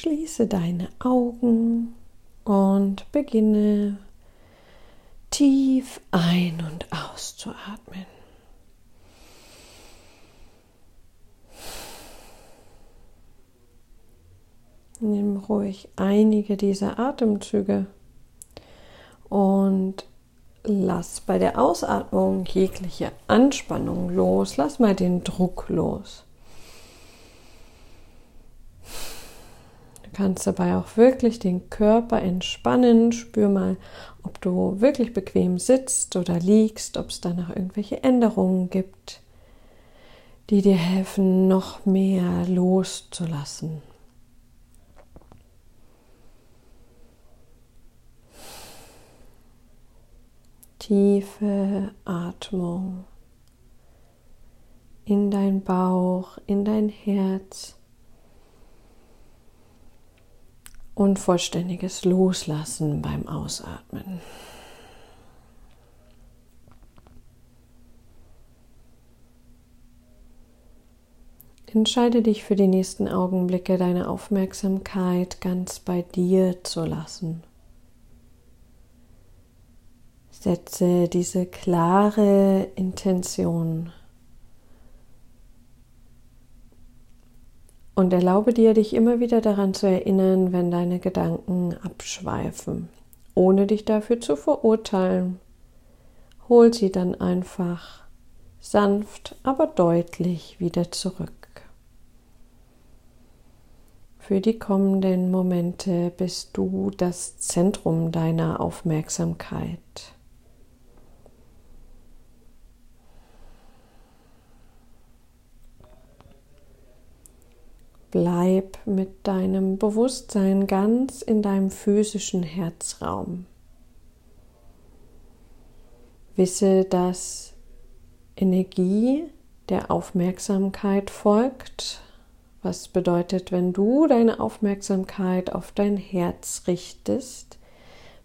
Schließe deine Augen und beginne tief ein- und auszuatmen. Nimm ruhig einige dieser Atemzüge und lass bei der Ausatmung jegliche Anspannung los. Lass mal den Druck los. Du kannst dabei auch wirklich den Körper entspannen. Spür mal, ob du wirklich bequem sitzt oder liegst, ob es da noch irgendwelche Änderungen gibt, die dir helfen, noch mehr loszulassen. tiefe Atmung in dein Bauch, in dein Herz und vollständiges Loslassen beim Ausatmen. Entscheide dich für die nächsten Augenblicke, deine Aufmerksamkeit ganz bei dir zu lassen. Setze diese klare Intention und erlaube dir, dich immer wieder daran zu erinnern, wenn deine Gedanken abschweifen, ohne dich dafür zu verurteilen. Hol sie dann einfach sanft, aber deutlich wieder zurück. Für die kommenden Momente bist du das Zentrum deiner Aufmerksamkeit. Bleib mit deinem Bewusstsein ganz in deinem physischen Herzraum. Wisse, dass Energie der Aufmerksamkeit folgt, was bedeutet, wenn du deine Aufmerksamkeit auf dein Herz richtest,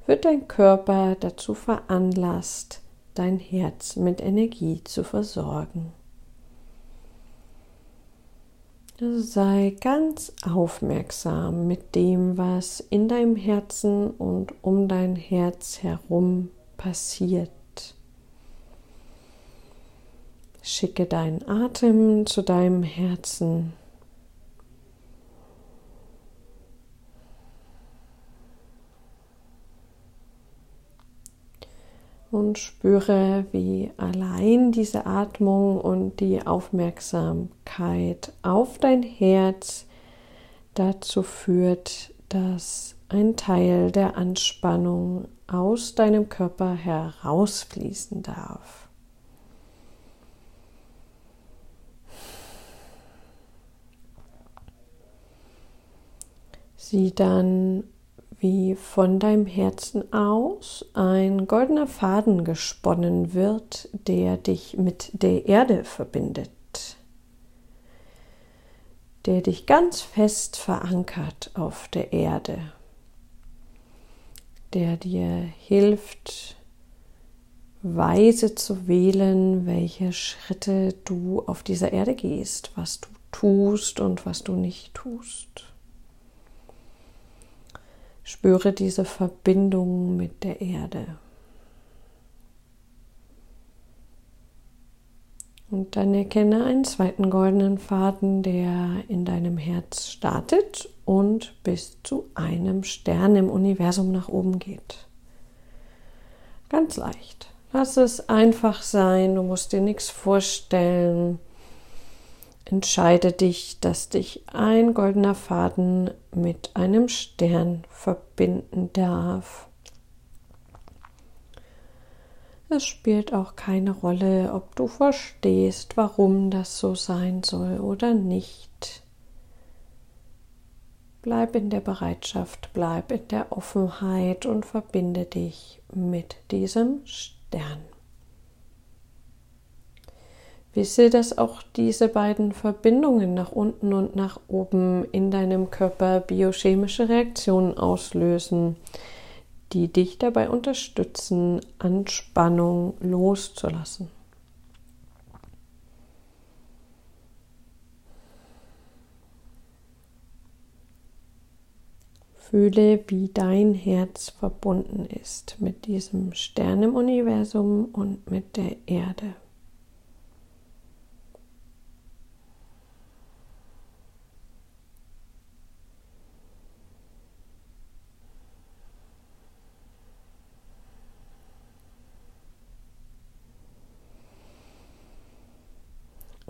wird dein Körper dazu veranlasst, dein Herz mit Energie zu versorgen. Sei ganz aufmerksam mit dem, was in deinem Herzen und um dein Herz herum passiert. Schicke deinen Atem zu deinem Herzen und spüre, wie allein diese Atmung und die Aufmerksamkeit auf dein Herz dazu führt, dass ein Teil der Anspannung aus deinem Körper herausfließen darf. Sieh dann wie von deinem Herzen aus ein goldener Faden gesponnen wird, der dich mit der Erde verbindet, der dich ganz fest verankert auf der Erde, der dir hilft, weise zu wählen, welche Schritte du auf dieser Erde gehst, was du tust und was du nicht tust. Spüre diese Verbindung mit der Erde. Und dann erkenne einen zweiten goldenen Faden, der in deinem Herz startet und bis zu einem Stern im Universum nach oben geht. Ganz leicht. Lass es einfach sein, du musst dir nichts vorstellen. Entscheide dich, dass dich ein goldener Faden mit einem Stern verbinden darf. Es spielt auch keine Rolle, ob du verstehst, warum das so sein soll oder nicht. Bleib in der Bereitschaft, bleib in der Offenheit und verbinde dich mit diesem Stern. Wisse, dass auch diese beiden Verbindungen nach unten und nach oben in deinem Körper biochemische Reaktionen auslösen, die dich dabei unterstützen, Anspannung loszulassen. Fühle, wie dein Herz verbunden ist mit diesem Stern im Universum und mit der Erde.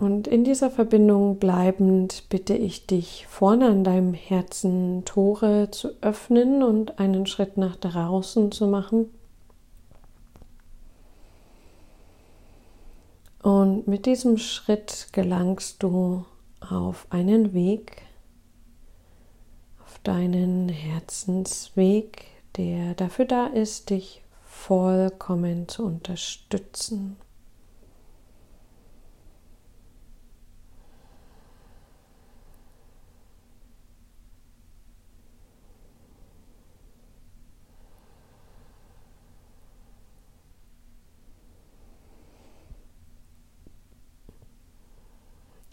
Und in dieser Verbindung bleibend bitte ich dich, vorne an deinem Herzen Tore zu öffnen und einen Schritt nach draußen zu machen. Und mit diesem Schritt gelangst du auf einen Weg, auf deinen Herzensweg, der dafür da ist, dich vollkommen zu unterstützen.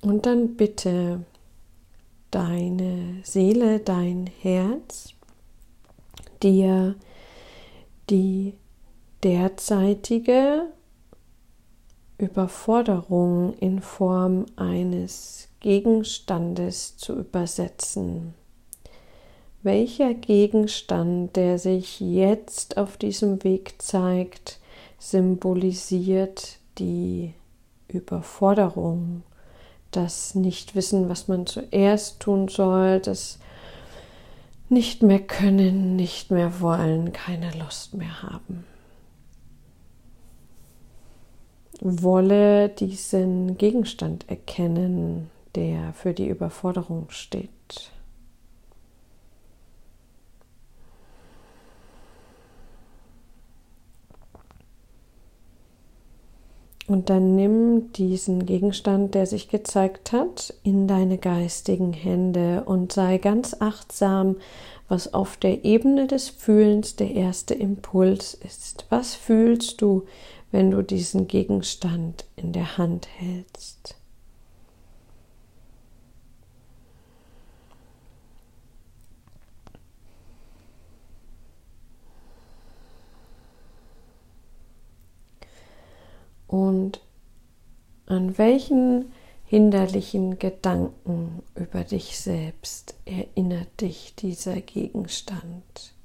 Und dann bitte deine Seele, dein Herz, dir die derzeitige Überforderung in Form eines Gegenstandes zu übersetzen. Welcher Gegenstand, der sich jetzt auf diesem Weg zeigt, symbolisiert die Überforderung das Nicht-Wissen, was man zuerst tun soll, das nicht mehr können, nicht mehr wollen, keine Lust mehr haben. Wolle diesen Gegenstand erkennen, der für die Überforderung steht. Und dann nimm diesen Gegenstand, der sich gezeigt hat, in deine geistigen Hände und sei ganz achtsam, was auf der Ebene des Fühlens der erste Impuls ist. Was fühlst du, wenn du diesen Gegenstand in der Hand hältst? Und an welchen hinderlichen Gedanken über dich selbst erinnert dich dieser Gegenstand?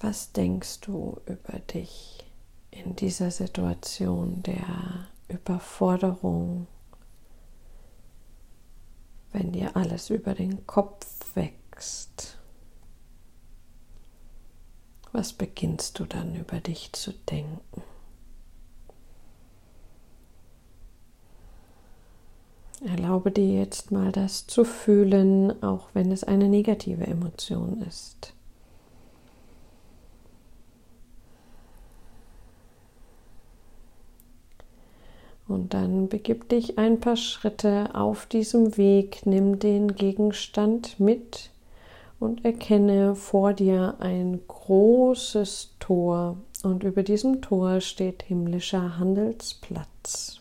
Was denkst du über dich in dieser Situation der Überforderung, wenn dir alles über den Kopf weg wächst, was beginnst du dann über dich zu denken? Erlaube dir jetzt mal das zu fühlen, auch wenn es eine negative Emotion ist. Und dann begib dich ein paar Schritte auf diesem Weg, nimm den Gegenstand mit und erkenne vor dir ein großes Tor und über diesem Tor steht himmlischer Handelsplatz.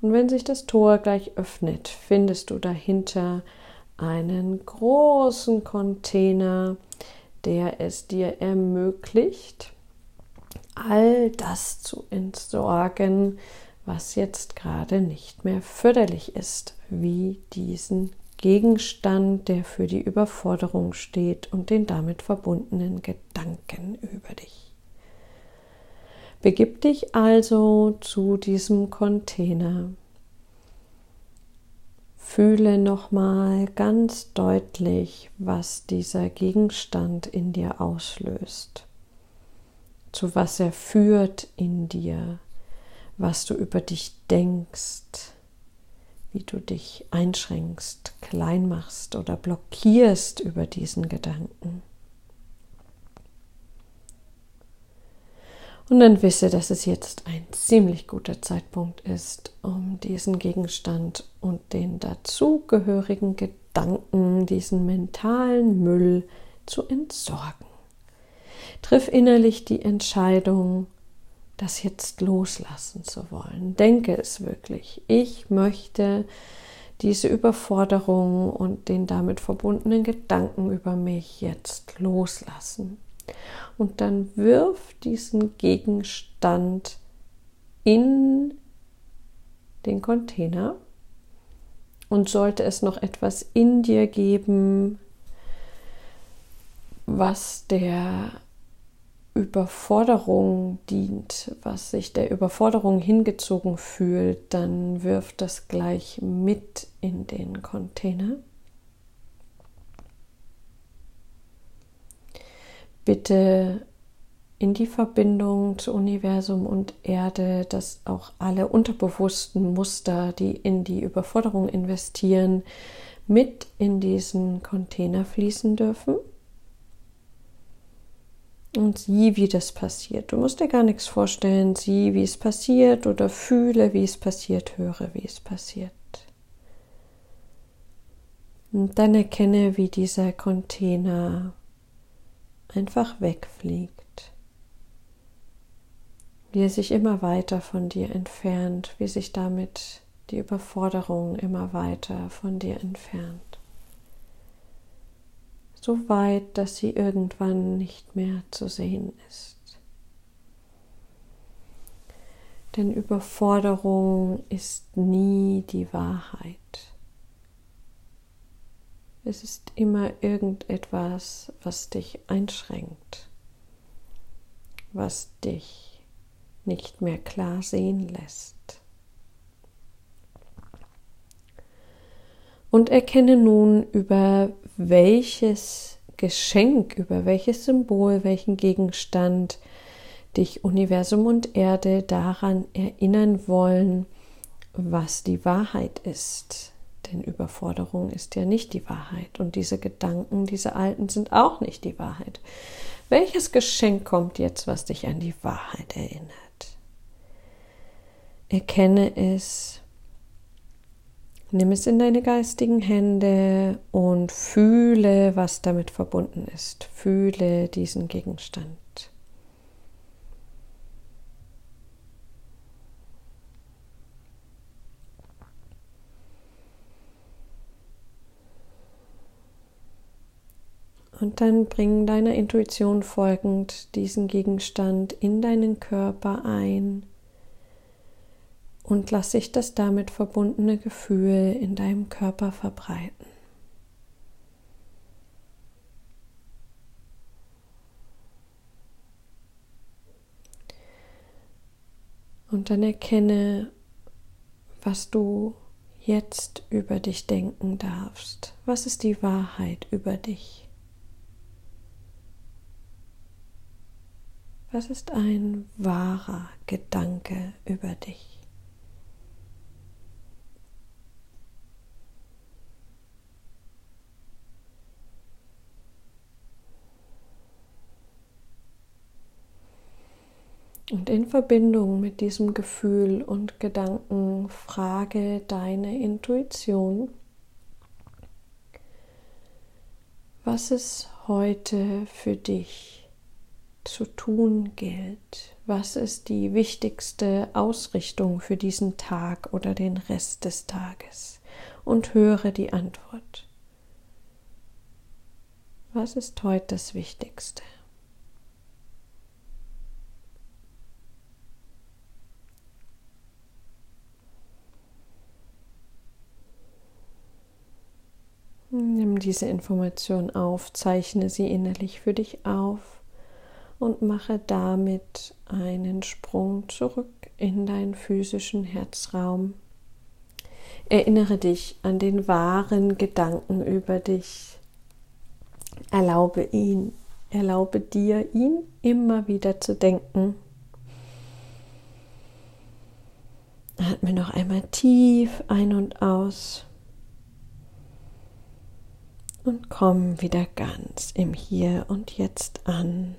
Und wenn sich das Tor gleich öffnet, findest du dahinter einen großen Container, der es dir ermöglicht, all das zu entsorgen, was jetzt gerade nicht mehr förderlich ist, wie diesen Gegenstand, der für die Überforderung steht und den damit verbundenen Gedanken über dich. Begib dich also zu diesem Container. Fühle nochmal ganz deutlich, was dieser Gegenstand in dir auslöst, zu was er führt in dir, was du über dich denkst, wie du dich einschränkst, klein machst oder blockierst über diesen Gedanken. Und dann wisse, dass es jetzt ein ziemlich guter Zeitpunkt ist, um diesen Gegenstand und den dazugehörigen Gedanken, diesen mentalen Müll zu entsorgen. Triff innerlich die Entscheidung das jetzt loslassen zu wollen. Denke es wirklich. Ich möchte diese Überforderung und den damit verbundenen Gedanken über mich jetzt loslassen. Und dann wirf diesen Gegenstand in den Container. Und sollte es noch etwas in dir geben, was der Überforderung dient, was sich der Überforderung hingezogen fühlt, dann wirft das gleich mit in den Container. Bitte in die Verbindung zu Universum und Erde, dass auch alle unterbewussten Muster, die in die Überforderung investieren, mit in diesen Container fließen dürfen und sieh, wie das passiert. Du musst dir gar nichts vorstellen, sieh, wie es passiert oder fühle, wie es passiert, höre, wie es passiert. Und dann erkenne, wie dieser Container einfach wegfliegt, wie er sich immer weiter von dir entfernt, wie sich damit die Überforderung immer weiter von dir entfernt so weit, dass sie irgendwann nicht mehr zu sehen ist. Denn Überforderung ist nie die Wahrheit. Es ist immer irgendetwas, was dich einschränkt, was dich nicht mehr klar sehen lässt. Und erkenne nun, über welches Geschenk, über welches Symbol, welchen Gegenstand dich Universum und Erde daran erinnern wollen, was die Wahrheit ist. Denn Überforderung ist ja nicht die Wahrheit und diese Gedanken, diese alten sind auch nicht die Wahrheit. Welches Geschenk kommt jetzt, was dich an die Wahrheit erinnert? Erkenne es Nimm es in deine geistigen Hände und fühle, was damit verbunden ist. Fühle diesen Gegenstand. Und dann bring deiner Intuition folgend diesen Gegenstand in deinen Körper ein und lass sich das damit verbundene Gefühl in deinem Körper verbreiten. Und dann erkenne, was du jetzt über dich denken darfst. Was ist die Wahrheit über dich? Was ist ein wahrer Gedanke über dich? Und in Verbindung mit diesem Gefühl und Gedanken frage deine Intuition, was es heute für dich zu tun gilt. Was ist die wichtigste Ausrichtung für diesen Tag oder den Rest des Tages? Und höre die Antwort. Was ist heute das Wichtigste? Diese Information auf, zeichne sie innerlich für dich auf und mache damit einen Sprung zurück in deinen physischen Herzraum. Erinnere dich an den wahren Gedanken über dich. Erlaube ihn, erlaube dir, ihn immer wieder zu denken. Atme noch einmal tief ein und aus und komm wieder ganz im Hier und Jetzt an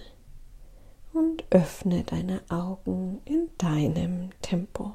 und öffne deine Augen in deinem Tempo.